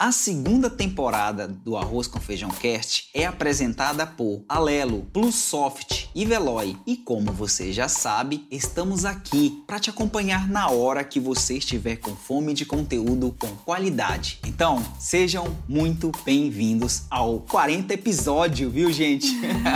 A segunda temporada do Arroz com Feijão Cast é apresentada por Alelo, Plusoft e Veloy. E como você já sabe, estamos aqui para te acompanhar na hora que você estiver com fome de conteúdo com qualidade. Então, sejam muito bem-vindos ao 40 episódio, viu, gente?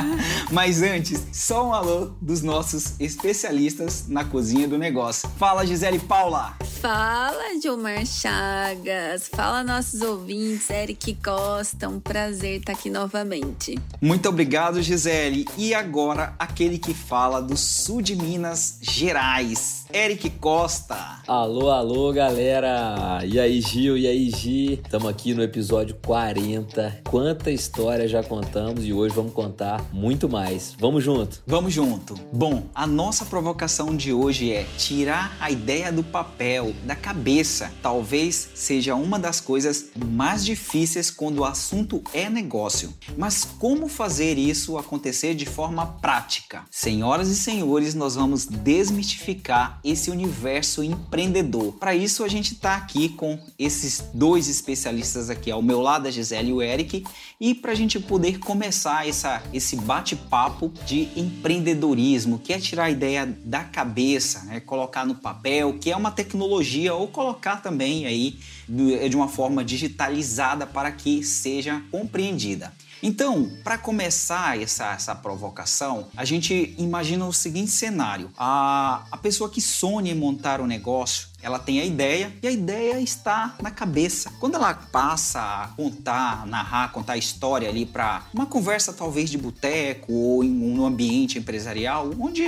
Mas antes, só um alô dos nossos especialistas na cozinha do negócio. Fala, Gisele Paula! Fala, Gilmar Chagas! Fala, nossos ouvintes, Eric Costa, um prazer estar aqui novamente. Muito obrigado, Gisele. E agora, aquele que fala do sul de Minas Gerais, Eric Costa. Alô, alô, galera! E aí, Gil? E aí, Gi? Estamos aqui no episódio 40. Quanta história já contamos e hoje vamos contar muito mais. Vamos junto! Vamos junto! Bom, a nossa provocação de hoje é tirar a ideia do papel, da cabeça. Talvez seja uma das coisas mais difíceis quando o assunto é negócio. Mas como fazer isso acontecer de forma prática? Senhoras e senhores, nós vamos desmistificar esse universo empreendedor. Para isso, a gente está aqui com esses dois especialistas aqui ao meu lado, a Gisele e o Eric, e para a gente poder começar essa, esse bate-papo de empreendedorismo, que é tirar a ideia da cabeça, né? colocar no papel, que é uma tecnologia, ou colocar também aí de uma forma digitalizada para que seja compreendida. Então, para começar essa, essa provocação, a gente imagina o seguinte cenário: a, a pessoa que sonha em montar um negócio, ela tem a ideia e a ideia está na cabeça. Quando ela passa a contar, narrar, contar a história ali para uma conversa talvez de boteco ou em um ambiente empresarial, onde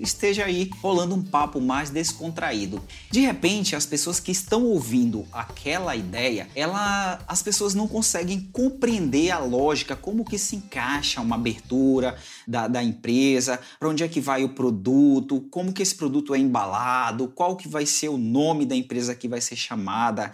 esteja aí rolando um papo mais descontraído. De repente, as pessoas que estão ouvindo aquela ideia, ela, as pessoas não conseguem compreender a lógica, como que se encaixa uma abertura da, da empresa, para onde é que vai o produto, como que esse produto é embalado, qual que vai ser o nome da empresa que vai ser chamada.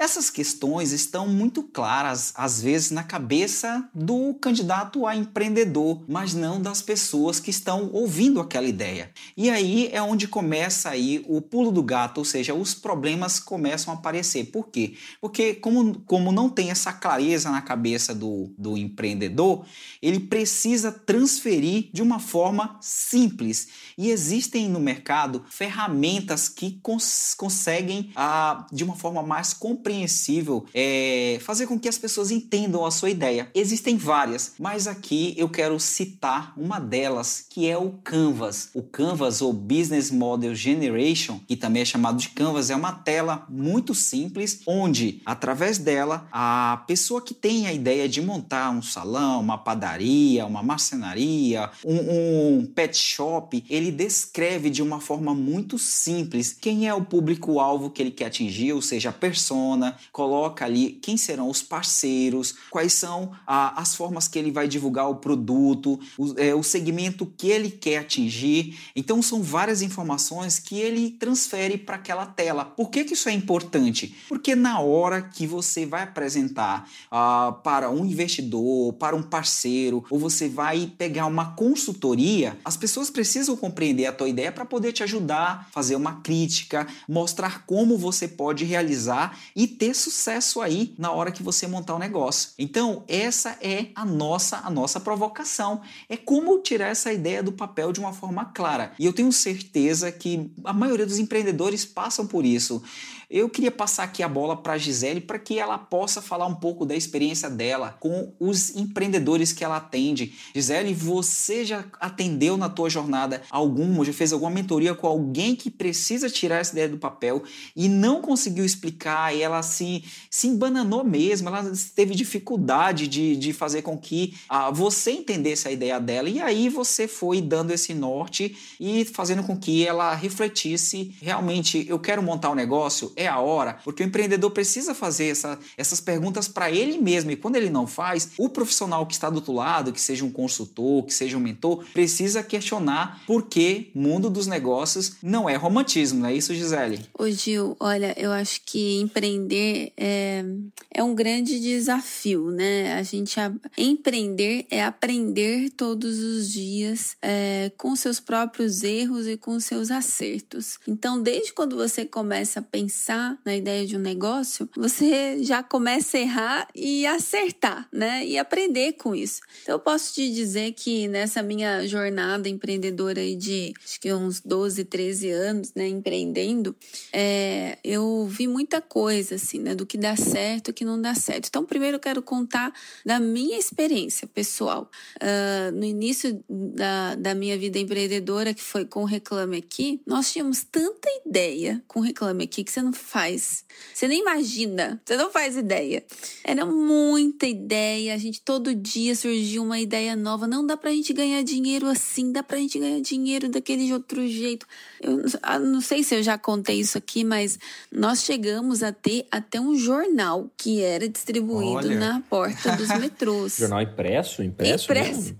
Essas questões estão muito claras, às vezes, na cabeça do candidato a empreendedor, mas não das pessoas que estão ouvindo aquela ideia. E aí é onde começa aí o pulo do gato, ou seja, os problemas começam a aparecer. Por quê? Porque como, como não tem essa clareza na cabeça do, do empreendedor, ele precisa transferir de uma forma simples. E existem no mercado ferramentas que cons conseguem, ah, de uma forma mais compreensível, compreensível é, fazer com que as pessoas entendam a sua ideia. Existem várias, mas aqui eu quero citar uma delas, que é o Canvas. O Canvas, ou Business Model Generation, que também é chamado de Canvas, é uma tela muito simples, onde, através dela, a pessoa que tem a ideia de montar um salão, uma padaria, uma marcenaria, um, um pet shop, ele descreve de uma forma muito simples quem é o público-alvo que ele quer atingir, ou seja, a persona coloca ali quem serão os parceiros, quais são a, as formas que ele vai divulgar o produto, o, é, o segmento que ele quer atingir. Então são várias informações que ele transfere para aquela tela. Por que, que isso é importante? Porque na hora que você vai apresentar uh, para um investidor, para um parceiro, ou você vai pegar uma consultoria, as pessoas precisam compreender a tua ideia para poder te ajudar, fazer uma crítica, mostrar como você pode realizar e ter sucesso aí na hora que você montar o negócio. Então, essa é a nossa a nossa provocação. É como tirar essa ideia do papel de uma forma clara. E eu tenho certeza que a maioria dos empreendedores passam por isso. Eu queria passar aqui a bola para a Gisele para que ela possa falar um pouco da experiência dela com os empreendedores que ela atende. Gisele, você já atendeu na tua jornada algum, já fez alguma mentoria com alguém que precisa tirar essa ideia do papel e não conseguiu explicar, e ela se, se embananou mesmo, ela teve dificuldade de, de fazer com que ah, você entendesse a ideia dela e aí você foi dando esse norte e fazendo com que ela refletisse realmente, eu quero montar um negócio, é a hora, porque o empreendedor precisa fazer essa, essas perguntas para ele mesmo. E quando ele não faz, o profissional que está do outro lado, que seja um consultor, que seja um mentor, precisa questionar por que mundo dos negócios não é romantismo, não é isso, Gisele? Ô Gil, olha, eu acho que empreender é, é um grande desafio, né? A gente a, empreender é aprender todos os dias é, com seus próprios erros e com seus acertos. Então, desde quando você começa a pensar na ideia de um negócio, você já começa a errar e acertar, né? E aprender com isso. Então, eu posso te dizer que nessa minha jornada empreendedora aí de acho que uns 12, 13 anos, né, empreendendo, é, eu vi muita coisa, assim, né, do que dá certo e que não dá certo. Então, primeiro eu quero contar da minha experiência pessoal. Uh, no início da, da minha vida empreendedora, que foi com o Reclame Aqui, nós tínhamos tanta ideia com o Reclame Aqui que você não faz. Você nem imagina, você não faz ideia. Era muita ideia, a gente todo dia surgia uma ideia nova. Não dá pra gente ganhar dinheiro assim, dá pra gente ganhar dinheiro daquele outro jeito. Eu ah, não sei se eu já contei isso aqui, mas nós chegamos a ter até um jornal que era distribuído Olha. na porta dos metrôs. jornal impresso? Impresso? Impresso.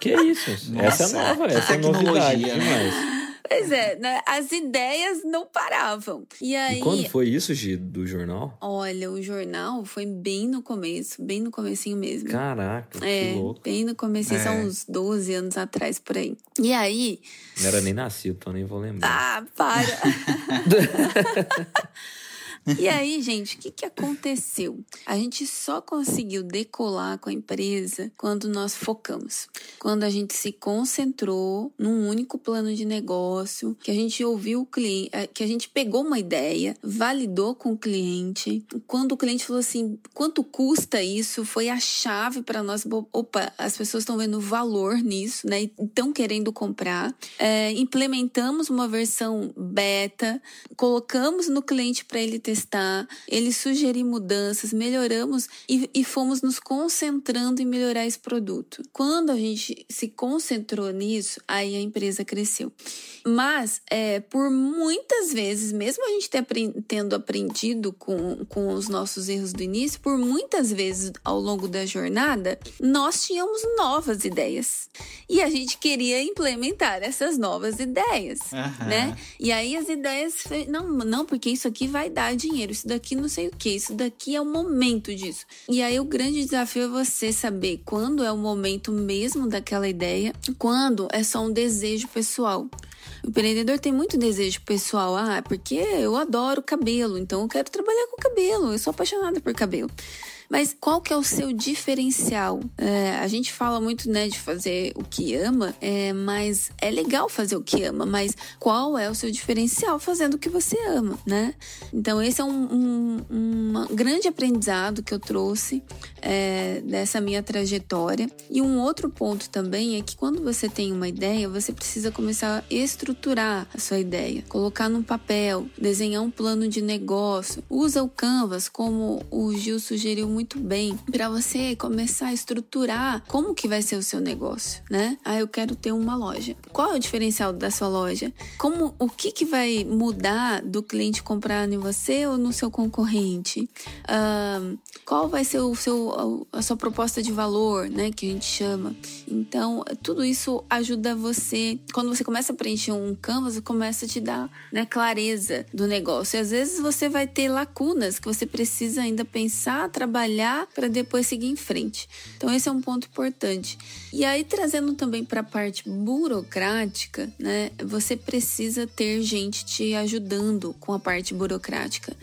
que isso? Nossa, essa é nova, essa é novidade né? demais. Pois é, né? As ideias não paravam. E aí. E quando foi isso, Gi, do jornal? Olha, o jornal foi bem no começo, bem no comecinho mesmo. Caraca, é, que louco. Bem no comecinho, é. são uns 12 anos atrás por aí. E aí. Não era nem nascido, então nem vou lembrar. Ah, para! E aí, gente, o que, que aconteceu? A gente só conseguiu decolar com a empresa quando nós focamos. Quando a gente se concentrou num único plano de negócio, que a gente ouviu o cliente, eh, que a gente pegou uma ideia, validou com o cliente. Quando o cliente falou assim, quanto custa isso? Foi a chave para nós. Opa, as pessoas estão vendo valor nisso, né? Estão querendo comprar. É, implementamos uma versão beta, colocamos no cliente para ele testar ele sugerir mudanças, melhoramos e, e fomos nos concentrando em melhorar esse produto. Quando a gente se concentrou nisso, aí a empresa cresceu. Mas, é, por muitas vezes, mesmo a gente ter, tendo aprendido com, com os nossos erros do início, por muitas vezes ao longo da jornada, nós tínhamos novas ideias. E a gente queria implementar essas novas ideias, uhum. né? E aí as ideias, não, não, porque isso aqui vai dar dinheiro, isso daqui não sei o que, isso daqui é o momento disso. E aí o grande desafio é você saber quando é o momento mesmo daquela ideia, quando é só um desejo pessoal. O empreendedor tem muito desejo pessoal. Ah, porque eu adoro cabelo, então eu quero trabalhar com cabelo. Eu sou apaixonada por cabelo. Mas qual que é o seu diferencial? É, a gente fala muito, né, de fazer o que ama, é, mas é legal fazer o que ama, mas qual é o seu diferencial fazendo o que você ama, né? Então esse é um, um, um grande aprendizado que eu trouxe é, dessa minha trajetória. E um outro ponto também é que quando você tem uma ideia, você precisa começar a estruturar a sua ideia, colocar num papel, desenhar um plano de negócio. Usa o Canvas, como o Gil sugeriu muito bem para você começar a estruturar como que vai ser o seu negócio, né? Ah, eu quero ter uma loja. Qual é o diferencial da sua loja? Como o que que vai mudar do cliente comprar em você ou no seu concorrente? qual vai ser o seu a sua proposta de valor, né, que a gente chama? Então, tudo isso ajuda você quando você começa a preencher um canvas, começa a te dar, né, clareza do negócio. E às vezes você vai ter lacunas que você precisa ainda pensar, trabalhar trabalhar para depois seguir em frente. Então esse é um ponto importante. E aí trazendo também para a parte burocrática, né? Você precisa ter gente te ajudando com a parte burocrática.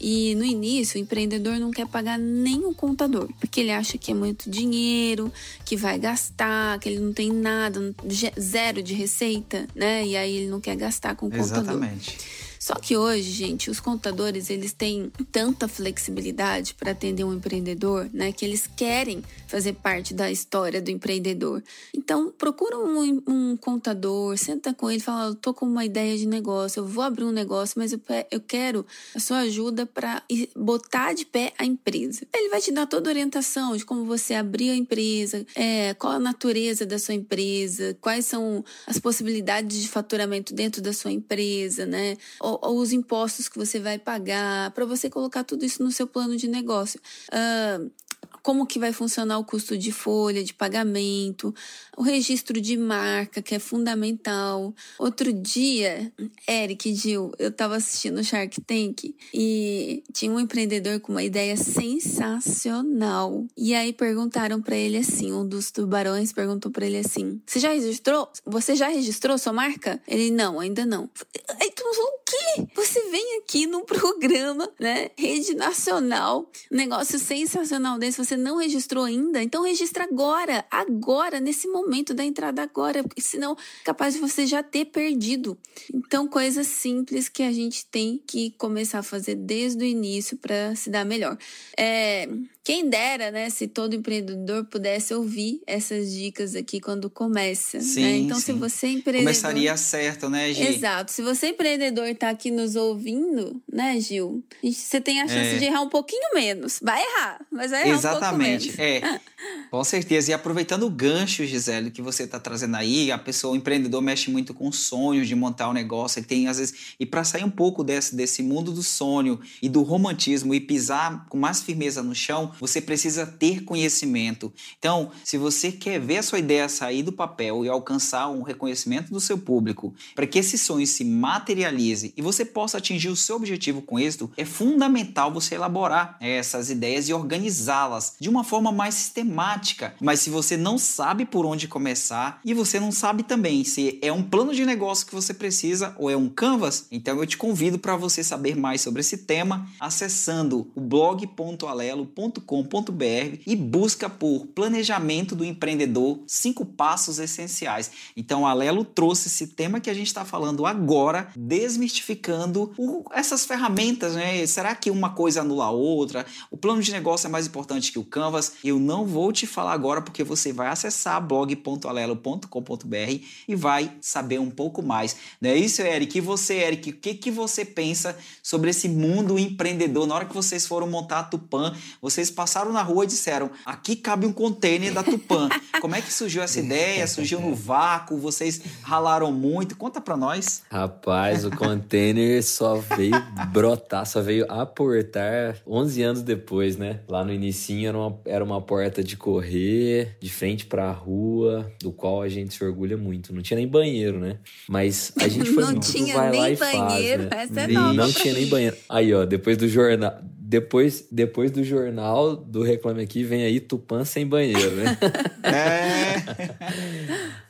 E no início, o empreendedor não quer pagar nem o contador, porque ele acha que é muito dinheiro, que vai gastar, que ele não tem nada, zero de receita, né? E aí ele não quer gastar com o contador. Exatamente. Só que hoje, gente, os contadores eles têm tanta flexibilidade para atender um empreendedor, né, que eles querem fazer parte da história do empreendedor. Então, procura um, um contador, senta com ele, fala: "Eu tô com uma ideia de negócio, eu vou abrir um negócio, mas eu, eu quero a sua ajuda para botar de pé a empresa". Ele vai te dar toda a orientação de como você abrir a empresa, é, qual a natureza da sua empresa, quais são as possibilidades de faturamento dentro da sua empresa, né? Os impostos que você vai pagar, para você colocar tudo isso no seu plano de negócio. Uh, como que vai funcionar o custo de folha de pagamento, o registro de marca, que é fundamental. Outro dia, Eric Gil, eu estava assistindo Shark Tank e tinha um empreendedor com uma ideia sensacional. E aí perguntaram para ele assim, um dos tubarões perguntou para ele assim: "Você já registrou? Você já registrou sua marca?" Ele: "Não, ainda não." Aí tu falou: "O quê? Você vem aqui num programa, né, rede nacional, negócio sensacional desse, você você não registrou ainda, então registra agora, agora, nesse momento da entrada agora, porque senão capaz de você já ter perdido. Então, coisas simples que a gente tem que começar a fazer desde o início para se dar melhor. É, quem dera, né, se todo empreendedor pudesse ouvir essas dicas aqui quando começa. Né? Sim, né? Então, sim. se você é empreendedor. Começaria certo, né, Gil? Exato. Se você é empreendedor está aqui nos ouvindo, né, Gil? Você tem a chance é. de errar um pouquinho menos. Vai errar, mas vai errar Exatamente. um pouco menos. É. Com certeza. E aproveitando o gancho, Gisele, que você está trazendo aí, a pessoa, o empreendedor mexe muito com sonhos de montar um negócio. Ele tem, às vezes. E para sair um pouco desse, desse mundo do sonho e do romantismo e pisar com mais firmeza no chão, você precisa ter conhecimento. Então, se você quer ver a sua ideia sair do papel e alcançar um reconhecimento do seu público, para que esse sonho se materialize e você possa atingir o seu objetivo com êxito, é fundamental você elaborar essas ideias e organizá-las de uma forma mais sistemática. Mas se você não sabe por onde começar e você não sabe também se é um plano de negócio que você precisa ou é um canvas, então eu te convido para você saber mais sobre esse tema acessando o blog.alelo.com e busca por Planejamento do Empreendedor, cinco passos essenciais. Então, a Lelo trouxe esse tema que a gente está falando agora, desmistificando o, essas ferramentas, né? Será que uma coisa anula a outra? O plano de negócio é mais importante que o Canvas? Eu não vou te falar agora porque você vai acessar blog.alelo.com.br e vai saber um pouco mais. Não é isso, Eric? E você, Eric, o que, que você pensa sobre esse mundo empreendedor? Na hora que vocês foram montar a Tupan, vocês passaram na rua e disseram: aqui cabe um container da Tupã. Como é que surgiu essa ideia? Surgiu no vácuo? Vocês ralaram muito? Conta para nós. Rapaz, o container só veio brotar, só veio aportar 11 anos depois, né? Lá no início era uma, era uma porta de correr, de frente para a rua, do qual a gente se orgulha muito. Não tinha nem banheiro, né? Mas a gente foi não muito tinha vai nem lá e banheiro, faz, né? essa é não, nova não pra tinha nem banheiro. Aí, ó, depois do jornal, depois, depois do jornal do Reclame Aqui, vem aí Tupã sem banheiro, né? É.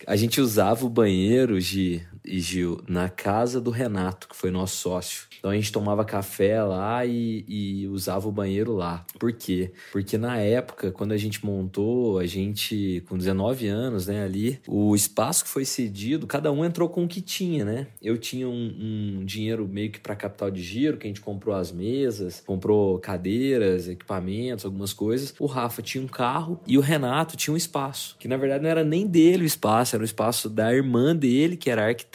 A gente usava o banheiro, Gi, e Gil, na casa do Renato, que foi nosso sócio. Então a gente tomava café lá e, e, usava o banheiro lá. Por quê? Porque na época, quando a gente montou, a gente, com 19 anos, né, ali, o espaço que foi cedido, cada um entrou com o que tinha, né? Eu tinha um, um dinheiro meio que para capital de giro, que a gente comprou as mesas, comprou cadeiras, equipamentos, algumas coisas. O Rafa tinha um carro e o Renato tinha um espaço, que na verdade não era nem dele o espaço, era o espaço da irmã dele, que era arquiteta,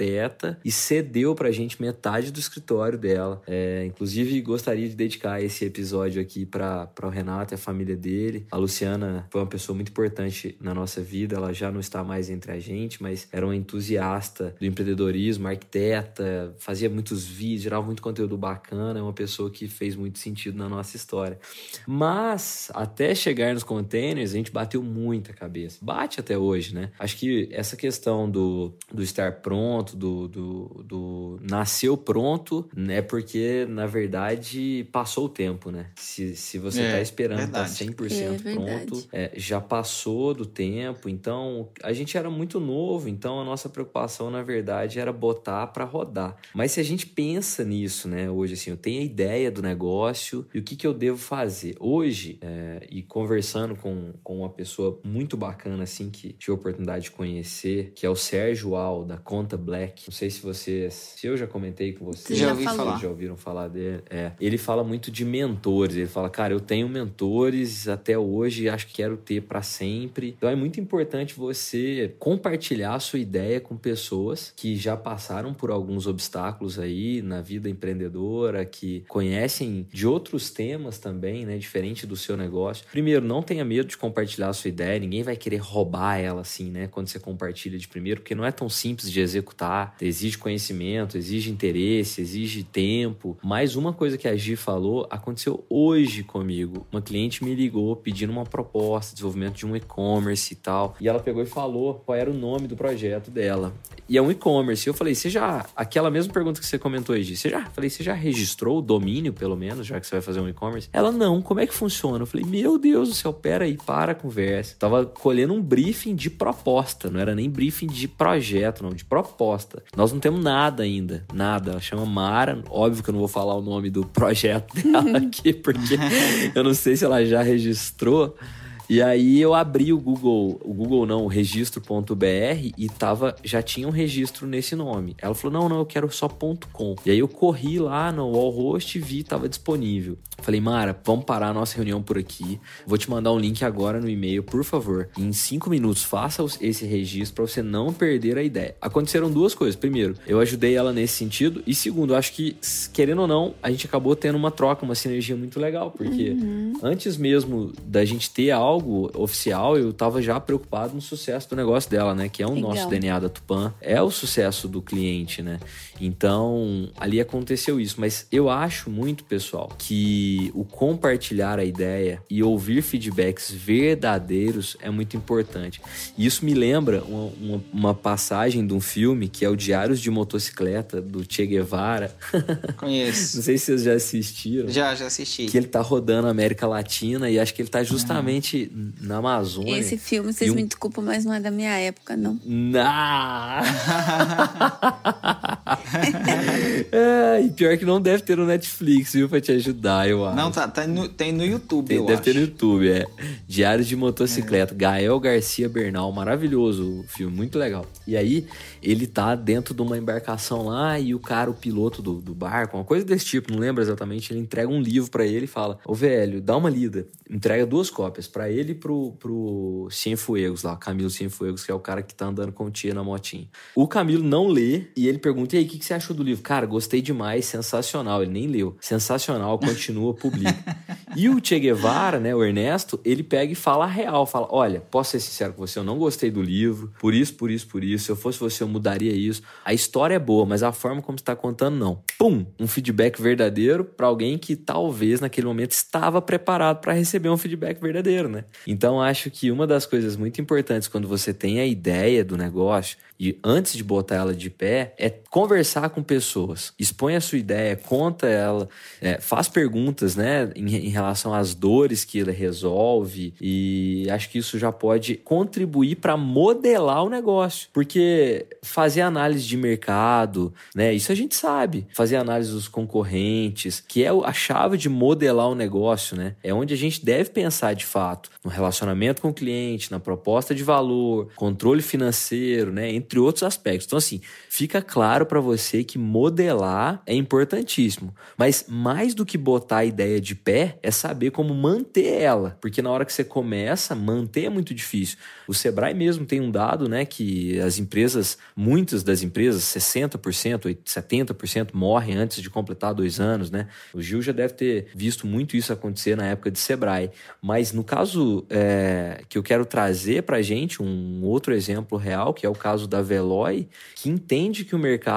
e cedeu pra gente metade do escritório dela. É, inclusive, gostaria de dedicar esse episódio aqui para o Renato e a família dele. A Luciana foi uma pessoa muito importante na nossa vida, ela já não está mais entre a gente, mas era uma entusiasta do empreendedorismo, arquiteta, fazia muitos vídeos, gerava muito conteúdo bacana, é uma pessoa que fez muito sentido na nossa história. Mas, até chegar nos containers, a gente bateu muita cabeça. Bate até hoje, né? Acho que essa questão do, do estar pronto, do, do, do nasceu pronto, né? Porque, na verdade, passou o tempo, né? Se, se você É, tá esperando estar verdade. 100% É pronto, é, já passou do tempo. Então, a gente era muito novo, então a nossa preocupação, na verdade, era botar para rodar. Mas se a gente pensa nisso, né? Hoje, assim, eu tenho a ideia do negócio e o que, que eu devo fazer. Hoje, é, e conversando com, com uma pessoa muito bacana, assim, que tive a oportunidade de conhecer, que é o Sérgio Al, da Conta Black. Não sei se vocês... Se eu já comentei com vocês. Você Já ouvi falar. Já ouviram falar dele? É. Ele fala muito de mentores. Ele fala, cara, eu tenho mentores até hoje e acho que quero ter para sempre. Então é muito importante você compartilhar a sua ideia com pessoas que já passaram por alguns obstáculos aí na vida empreendedora, que conhecem de outros temas também, né? Diferente do seu negócio. Primeiro, não tenha medo de compartilhar a sua ideia. Ninguém vai querer roubar ela assim, né? Quando você compartilha de primeiro, porque não é tão simples de executar Exige conhecimento, exige interesse, exige tempo. Mais uma coisa que a Gi falou aconteceu hoje comigo. Uma cliente me ligou pedindo uma proposta, desenvolvimento de um e-commerce e tal. E ela pegou e falou qual era o nome do projeto dela. E é um e-commerce. Eu falei, você já. Aquela mesma pergunta que você comentou Gi, você já. Falei, você já registrou o domínio, pelo menos, já que você vai fazer um e-commerce? Ela, não, como é que funciona? Eu falei, meu Deus do céu, pera aí, para a conversa. tava colhendo um briefing de proposta, não era nem briefing de projeto, não, de proposta. Nós não temos nada ainda, nada. Ela chama Mara, óbvio que eu não vou falar o nome do projeto dela aqui, porque eu não sei se ela já registrou. E aí eu abri o Google, o Google não, o registro.br e tava, já tinha um registro nesse nome. Ela falou: "Não, não, eu quero só .com". E aí eu corri lá no Wallhost e vi tava disponível. Falei: "Mara, vamos parar a nossa reunião por aqui. Vou te mandar um link agora no e-mail, por favor. Em cinco minutos faça esse registro para você não perder a ideia". Aconteceram duas coisas. Primeiro, eu ajudei ela nesse sentido e segundo, acho que querendo ou não, a gente acabou tendo uma troca, uma sinergia muito legal, porque uhum. antes mesmo da gente ter algo algo oficial, eu tava já preocupado no sucesso do negócio dela, né? Que é o Legal. nosso DNA da Tupan, é o sucesso do cliente, né? Então, ali aconteceu isso. Mas eu acho muito, pessoal, que o compartilhar a ideia e ouvir feedbacks verdadeiros é muito importante. E isso me lembra uma, uma, uma passagem de um filme que é o Diários de Motocicleta, do Che Guevara. Conheço. Não sei se vocês já assistiram. Já, já assisti. Que ele tá rodando a América Latina e acho que ele tá justamente na Amazônia. Esse filme, vocês um... me desculpam, mas não é da minha época, não. Nah. é, e pior que não deve ter no Netflix, viu, pra te ajudar, eu acho. Não, tá, tá no, tem no YouTube, tem, Deve acho. ter no YouTube, é. Diários de Motocicleta. É. Gael Garcia Bernal, maravilhoso o filme, muito legal. E aí, ele tá dentro de uma embarcação lá e o cara, o piloto do, do barco, uma coisa desse tipo, não lembro exatamente, ele entrega um livro para ele e fala: Ô velho, dá uma lida. Entrega duas cópias para ele e pro, pro Cienfuegos lá, Camilo Cienfuegos, que é o cara que tá andando com o tia na motinha. O Camilo não lê e ele pergunta: e aí, o que, que você achou do livro? Cara, gostei demais, sensacional. Ele nem leu. Sensacional, continua, publica. e o Che Guevara, né, o Ernesto, ele pega e fala a real: fala, olha, posso ser sincero com você, eu não gostei do livro, por isso, por isso, por isso. Se eu fosse você, eu mudaria isso. A história é boa, mas a forma como está contando, não. Pum! Um feedback verdadeiro para alguém que talvez naquele momento estava preparado para receber um feedback verdadeiro, né? Então acho que uma das coisas muito importantes quando você tem a ideia do negócio e antes de botar ela de pé, é conversar com pessoas. Expõe a sua ideia, conta ela, é, faz perguntas, né, em, em, relação às dores que ele resolve. E acho que isso já pode contribuir para modelar o negócio. Porque fazer análise de mercado, né, isso a gente sabe. Fazer análise dos concorrentes, que é a chave de modelar o negócio, né? É onde a gente deve pensar de fato no relacionamento com o cliente, na proposta de valor, controle financeiro, né? entre outros aspectos. Então, assim, fica claro para você que modelar é importantíssimo. Mas mais do que botar a ideia de pé, é saber como manter ela. Porque na hora que você começa, manter é muito difícil. O Sebrae mesmo tem um dado, né, que as empresas, muitas das empresas, 60%, 70% morrem antes de completar dois anos, né? O Gil já deve ter visto muito isso acontecer na época de Sebrae. Mas no caso é, que eu quero trazer para gente, um outro exemplo real, que é o caso da Veloy, que entende que o mercado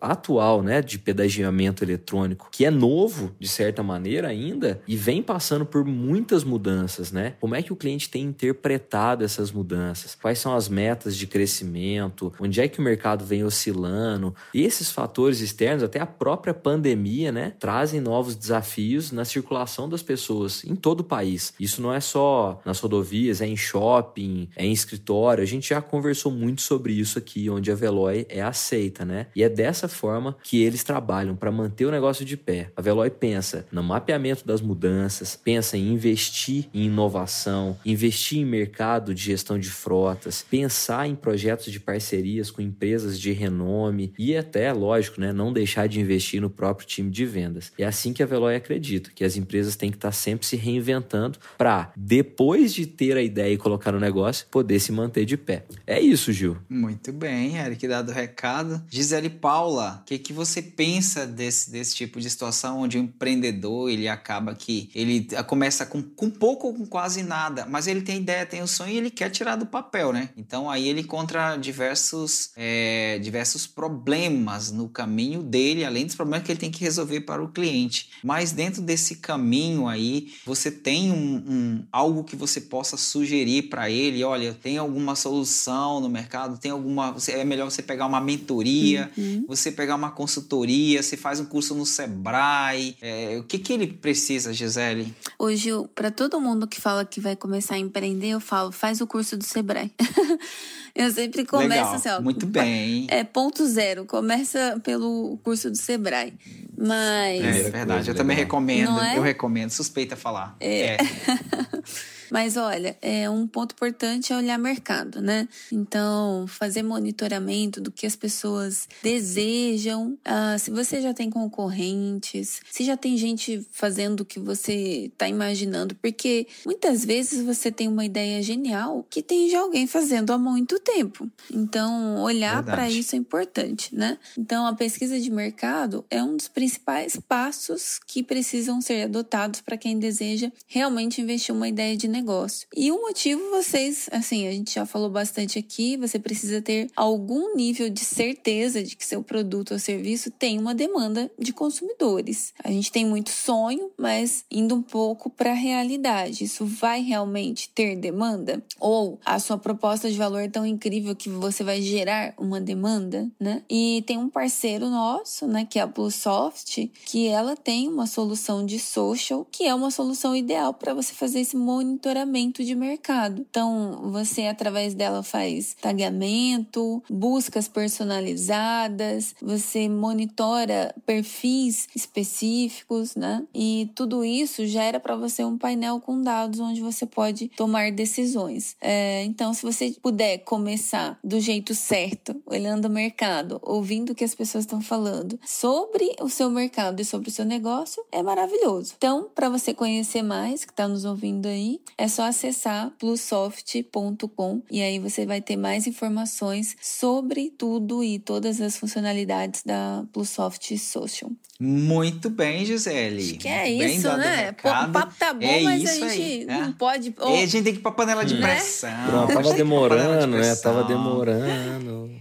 atual né, de pedagiamento eletrônico, que é novo, de certa maneira ainda, e vem passando por muitas mudanças, né? Como é que o cliente tem interpretado essas mudanças? Quais são as metas de crescimento? Onde é que o mercado vem oscilando? E esses fatores externos, até a própria pandemia, né, trazem novos desafios na circulação das pessoas em todo o país. Isso não é só nas rodovias, é em shopping, é em escritório. A gente já conversou muito sobre isso aqui aqui onde a Veloy é aceita, né? E é dessa forma que eles trabalham para manter o negócio de pé. A Veloy pensa no mapeamento das mudanças, pensa em investir em inovação, investir em mercado de gestão de frotas, pensar em projetos de parcerias com empresas de renome e até, lógico, né, não deixar de investir no próprio time de vendas. É assim que a Veloy acredita, que as empresas têm que estar sempre se reinventando para, depois de ter a ideia e colocar no negócio, poder se manter de pé. É isso, Gil. Muito bem, Eric, dado o recado. Gisele Paula o que, que você pensa desse, desse tipo de situação onde o empreendedor ele acaba que ele começa com, com pouco ou com quase nada, mas ele tem ideia, tem o sonho e ele quer tirar do papel, né? Então aí ele encontra diversos, é, diversos problemas no caminho dele, além dos problemas que ele tem que resolver para o cliente. Mas dentro desse caminho aí, você tem um, um algo que você possa sugerir para ele, olha, tem alguma solução no mercado, tem alguma, é melhor você pegar uma mentoria, uhum. Você pegar uma consultoria, você faz um curso no Sebrae, é, o que que ele precisa, Gisele? Hoje, para todo mundo que fala que vai começar a empreender, eu falo, faz o curso do Sebrae. eu sempre começo Legal, assim, ó. Muito bem. É ponto zero, começa pelo curso do Sebrae. Mas. É, é verdade, eu também recomendo, é? eu recomendo, suspeita falar. É. é. Mas olha, é um ponto importante é olhar mercado, né? Então, fazer monitoramento do que as pessoas desejam. Ah, se você já tem concorrentes, se já tem gente fazendo o que você está imaginando, porque muitas vezes você tem uma ideia genial que tem já alguém fazendo há muito tempo. Então, olhar para isso é importante, né? Então, a pesquisa de mercado é um dos principais passos que precisam ser adotados para quem deseja realmente investir uma ideia de negócio negócio. E o motivo vocês, assim, a gente já falou bastante aqui, você precisa ter algum nível de certeza de que seu produto ou serviço tem uma demanda de consumidores. A gente tem muito sonho, mas indo um pouco para a realidade, isso vai realmente ter demanda? Ou a sua proposta de valor é tão incrível que você vai gerar uma demanda, né? E tem um parceiro nosso, né, que é a Bluesoft, que ela tem uma solução de social, que é uma solução ideal para você fazer esse monitoramento monitoramento de mercado. Então, você através dela faz tagamento, buscas personalizadas, você monitora perfis específicos, né? E tudo isso gera para você um painel com dados onde você pode tomar decisões. É, então, se você puder começar do jeito certo, olhando o mercado, ouvindo o que as pessoas estão falando sobre o seu mercado e sobre o seu negócio, é maravilhoso. Então, para você conhecer mais, que está nos ouvindo aí, é só acessar plussoft.com e aí você vai ter mais informações sobre tudo e todas as funcionalidades da Plussoft Social. Muito bem, Gisele. Acho que é isso, né? Pô, o papo tá bom, é mas a gente aí, não é. pode. Oh, a gente tem que ir pra panela de né? pressão. Pronto, tava demorando, de né? Tava demorando.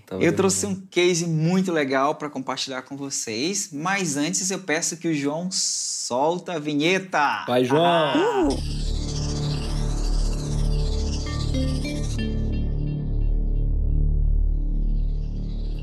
Tava eu demorando. trouxe um case muito legal para compartilhar com vocês, mas antes eu peço que o João solta a vinheta. Vai, João! Ah. Uh.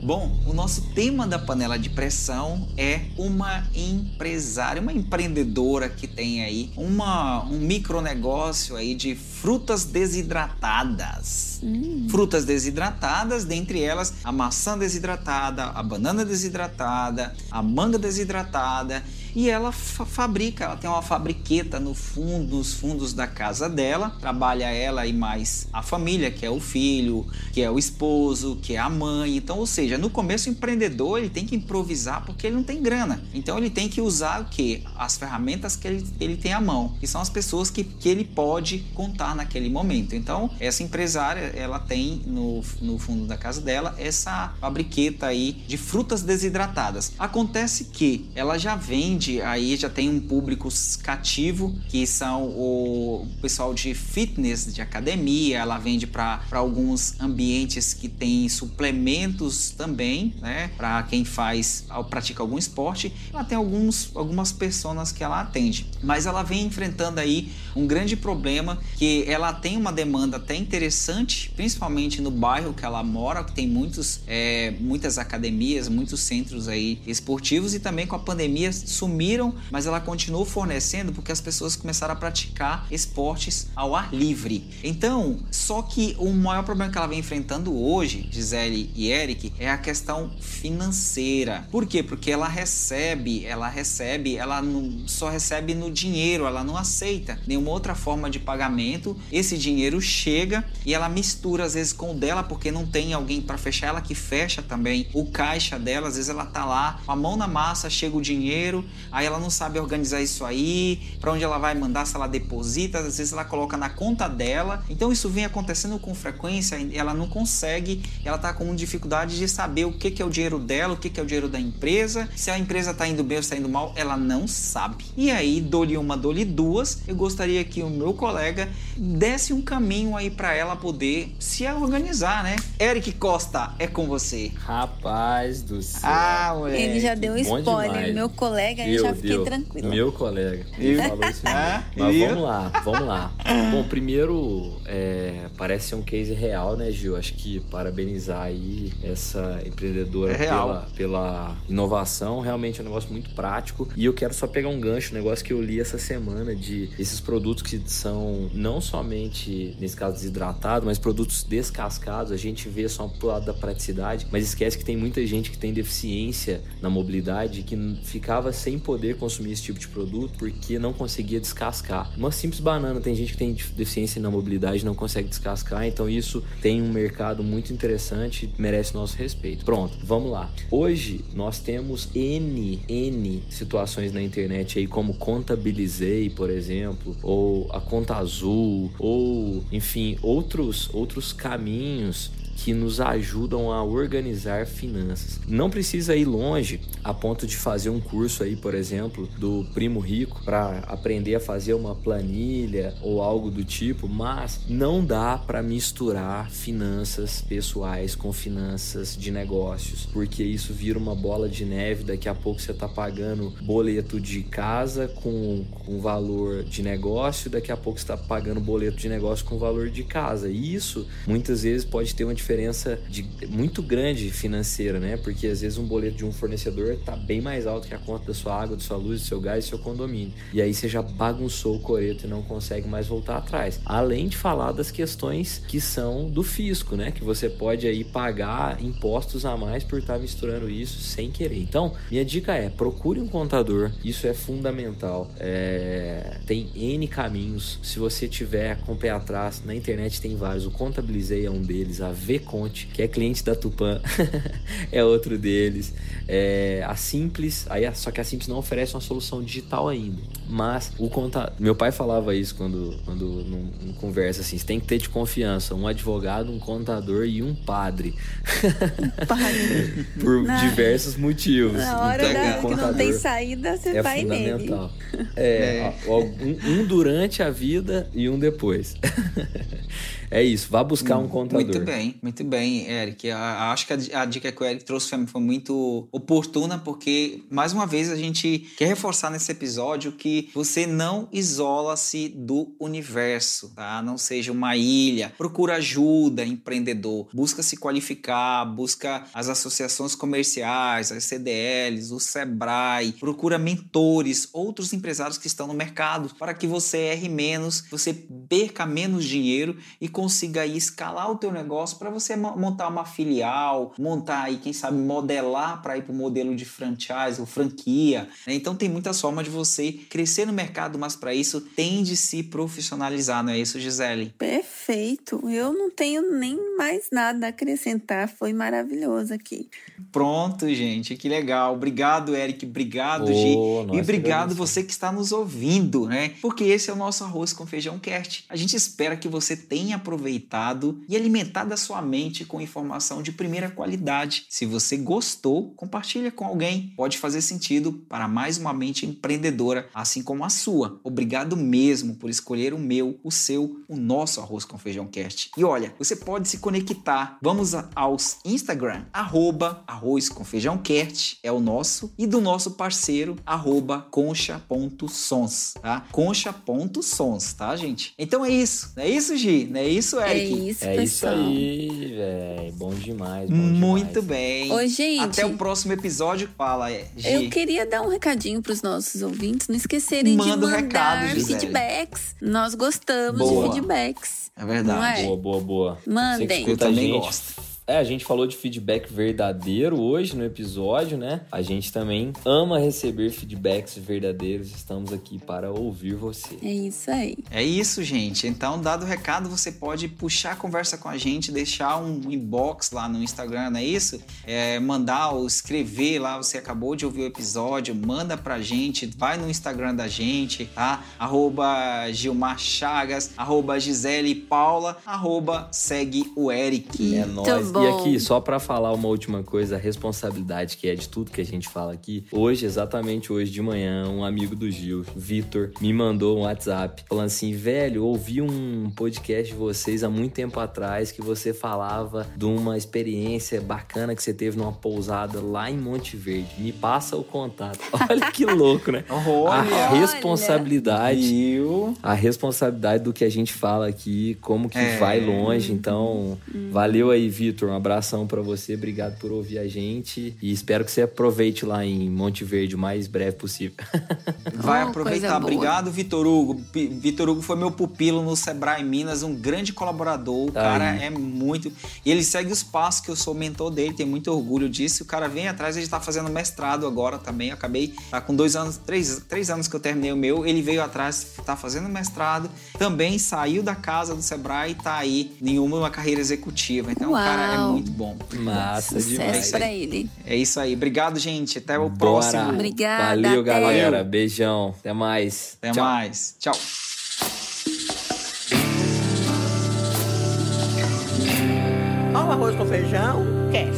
Bom, o nosso tema da panela de pressão é uma empresária, uma empreendedora que tem aí uma, um micronegócio aí de frutas desidratadas. Hum. Frutas desidratadas, dentre elas a maçã desidratada, a banana desidratada, a manga desidratada e ela fa fabrica, ela tem uma fabriqueta no fundo, nos fundos da casa dela, trabalha ela e mais a família, que é o filho, que é o esposo, que é a mãe. Então, ou seja, no começo o empreendedor ele tem que improvisar porque ele não tem grana. Então ele tem que usar o que? As ferramentas que ele, ele tem à mão, que são as pessoas que, que ele pode contar naquele momento. Então, essa empresária, ela tem no, no fundo da casa dela essa fabriqueta aí de frutas desidratadas. Acontece que ela já vende vende aí já tem um público cativo, que são o pessoal de fitness, de academia, ela vende para alguns ambientes que tem suplementos também, né? Para quem faz, pratica algum esporte, ela tem alguns, algumas pessoas que ela atende. Mas ela vem enfrentando aí um grande problema que ela tem uma demanda até interessante, principalmente no bairro que ela mora, que tem muitos, é, muitas academias, muitos centros aí esportivos e também com a pandemia sumiu sumiram, mas ela continuou fornecendo porque as pessoas começaram a praticar esportes ao ar livre. Então, só que o maior problema que ela vem enfrentando hoje, Gisele e Eric, é a questão financeira. Por quê? Porque ela recebe, ela recebe, ela não, só recebe no dinheiro, ela não aceita nenhuma outra forma de pagamento. Esse dinheiro chega e ela mistura às vezes com o dela porque não tem alguém para fechar, ela que fecha também o caixa dela, às vezes ela tá lá com a mão na massa, chega o dinheiro, aí ela não sabe organizar isso aí, para onde ela vai mandar, se ela deposita, às vezes ela coloca na conta dela. Então isso vem acontecendo com frequência, ela não consegue, ela tá com dificuldade de saber o que, que é o dinheiro dela, o que, que é o dinheiro da empresa, se a empresa tá indo bem ou está indo mal, ela não sabe. E aí, dou-lhe uma, dou-lhe duas, eu gostaria que o meu colega desse um caminho aí para ela poder se organizar, né? Eric Costa, é com você. Rapaz do céu. Ah, moleque. Ele já deu um spoiler. demais. Meu colega, eu Deu, já fiquei deu. tranquilo. Meu colega. Ele falou isso mesmo. Ah, Mas vamos lá, vamos lá. Bom, primeiro, é, parece ser um case real, né, Gil? Acho que parabenizar aí essa empreendedora É real. pela, pela inovação. Realmente é um negócio muito prático. E eu quero só pegar um gancho, um negócio que eu li essa semana de esses produtos que são não somente, nesse caso, desidratados, mas produtos descascados. A gente vê só pro lado da praticidade, mas esquece que tem muita gente que tem deficiência na mobilidade que ficava sem poder consumir esse tipo de produto porque não conseguia descascar. Uma simples banana, tem gente que tem deficiência na mobilidade não consegue descascar, então isso tem um mercado muito interessante merece nosso respeito. Pronto, vamos lá. Hoje nós temos N, N situações na internet aí, como Contabilizei, por exemplo, ou a Conta Azul, ou enfim, outros, outros caminhos que nos ajudam a organizar finanças. Não precisa ir longe a ponto de fazer um curso aí, por exemplo, do Primo Rico para aprender a fazer uma planilha ou algo do tipo, mas não dá para misturar finanças pessoais com finanças de negócios, porque isso vira uma bola de neve, daqui a pouco você tá pagando boleto de casa com, com valor de negócio, daqui a pouco você tá pagando boleto de negócio com valor de casa. E isso muitas vezes pode ter uma diferença de, muito grande financeira, né? Porque às vezes um boleto de um fornecedor tá bem mais alto que a conta da sua água, da sua luz, do seu gás, do seu condomínio. E aí você já bagunçou o coreto e não consegue mais voltar atrás. Além de falar das questões que são do fisco, né? Que você pode aí pagar impostos a mais por estar misturando isso sem querer. Então, minha dica é procure um contador. Isso é fundamental. É, Tem N caminhos. Se você tiver com o pé atrás, na internet tem vários. O Contabilizei é um deles. A Vconte, que é cliente da Tupan, é outro deles. É, a Simples, aí a- só que a Simples não oferece uma solução digital ainda. Mas o conta, meu pai falava isso quando, quando num, num conversa assim, você tem que ter de confiança um advogado, um contador e um padre. Padre. Por Na- diversos motivos. Na hora Então, da, o que não tem saída, você é vai nele. fundamental. É, ó, ó, um, um durante a vida e um depois. É isso, vá buscar um contador. Muito bem, muito bem, Eric. A- Acho que a, di- a dica que o Eric trouxe foi, foi muito oportuna, porque, mais uma vez, a gente quer reforçar nesse episódio que você não isola-se do universo, tá? Não seja uma ilha. Procura ajuda, empreendedor. Busca se qualificar, busca as associações comerciais, as CDLs, o Sebrae. Procura mentores, outros empresários que estão no mercado, para que você erre menos, você perca menos dinheiro e consiga aí escalar o teu negócio para você mo- montar uma filial, montar aí, quem sabe, modelar para ir para o modelo de franchise ou franquia. né? Então tem muitas formas de você crescer no mercado, mas para isso tem de se profissionalizar, não é isso, Gisele? Perfeito. Eu não tenho nem mais nada a acrescentar. Foi maravilhoso aqui. Pronto, gente, que legal. Obrigado, Eric. Obrigado, Ô, Gi. E obrigado você que está nos ouvindo, né? Porque esse é o nosso Arroz com Feijão Cast. A gente espera que você tenha aproveitado e alimentado a sua mente com informação de primeira qualidade. Se você gostou, compartilha com alguém. Pode fazer sentido para mais uma mente empreendedora, assim como a sua. Obrigado mesmo por escolher o meu, o seu, o nosso Arroz com Feijão Cast. E olha, você pode se conectar. Vamos aos Instagram, arroba arroz com feijão cast, é o nosso, e do nosso parceiro, arroba concha.sons, tá? Concha.sons, tá, gente? Então é isso, não é isso, Gi? Não é isso, É Eric? isso, É isso pessoal. aí, velho. Bom demais. Bom Muito demais. bem. Ô, gente. Até o próximo episódio. Fala, é, Gi. Eu queria dar um recadinho para os nossos ouvintes, não esquecerem Manda de um mandar recado, Gisele. feedbacks. Nós gostamos Boa. de feedbacks. É verdade. É? Boa, boa, boa. Mandem. Que Eu também gosto. É, a gente falou de feedback verdadeiro hoje no episódio, né? A gente também ama receber feedbacks verdadeiros. Estamos aqui para ouvir você. É isso aí. É isso, gente. Então, dado o recado, você pode puxar a conversa com a gente, deixar um inbox lá no Instagram, não é isso? É, mandar ou escrever lá, você acabou de ouvir o episódio, manda pra gente, vai no Instagram da gente, tá? Arroba Gilmar Chagas, arroba Gisele Paula, arroba segue o Eric. É nóis. Bom. E aqui, só pra falar uma última coisa, a responsabilidade que é de tudo que a gente fala aqui. Hoje, exatamente hoje de manhã, um amigo do Gil, Vitor, me mandou um WhatsApp falando assim: velho, ouvi um podcast de vocês há muito tempo atrás que você falava de uma experiência bacana que você teve numa pousada lá em Monte Verde. Me passa o contato. Olha que louco, né? A Olha! responsabilidade Viu? a responsabilidade do que a gente fala aqui, como que É. vai longe. Então, valeu aí, Vitor. Um abração pra você. Obrigado por ouvir a gente. E espero que você aproveite lá em Monte Verde o mais breve possível. Vai Oh, aproveitar. Obrigado, Vitor Hugo. Vitor Hugo foi meu pupilo no Sebrae Minas, um grande colaborador. O cara Aí. é muito. E ele segue os passos que eu sou mentor dele, tenho muito orgulho disso. O cara vem atrás, ele tá fazendo mestrado agora também. Eu acabei, tá com dois anos, três, três anos que eu terminei o meu. Ele veio atrás, tá fazendo mestrado. Também saiu da casa do Sebrae e tá aí em uma carreira executiva. Então o cara é muito bom. Massa Sucesso demais. pra ele. É isso aí. Obrigado, gente. Até o Bora. próximo. Obrigada, Valeu, até. galera. Beijão. Até mais. Até Tchau. mais. Tchau. Ó o arroz com feijão, cast.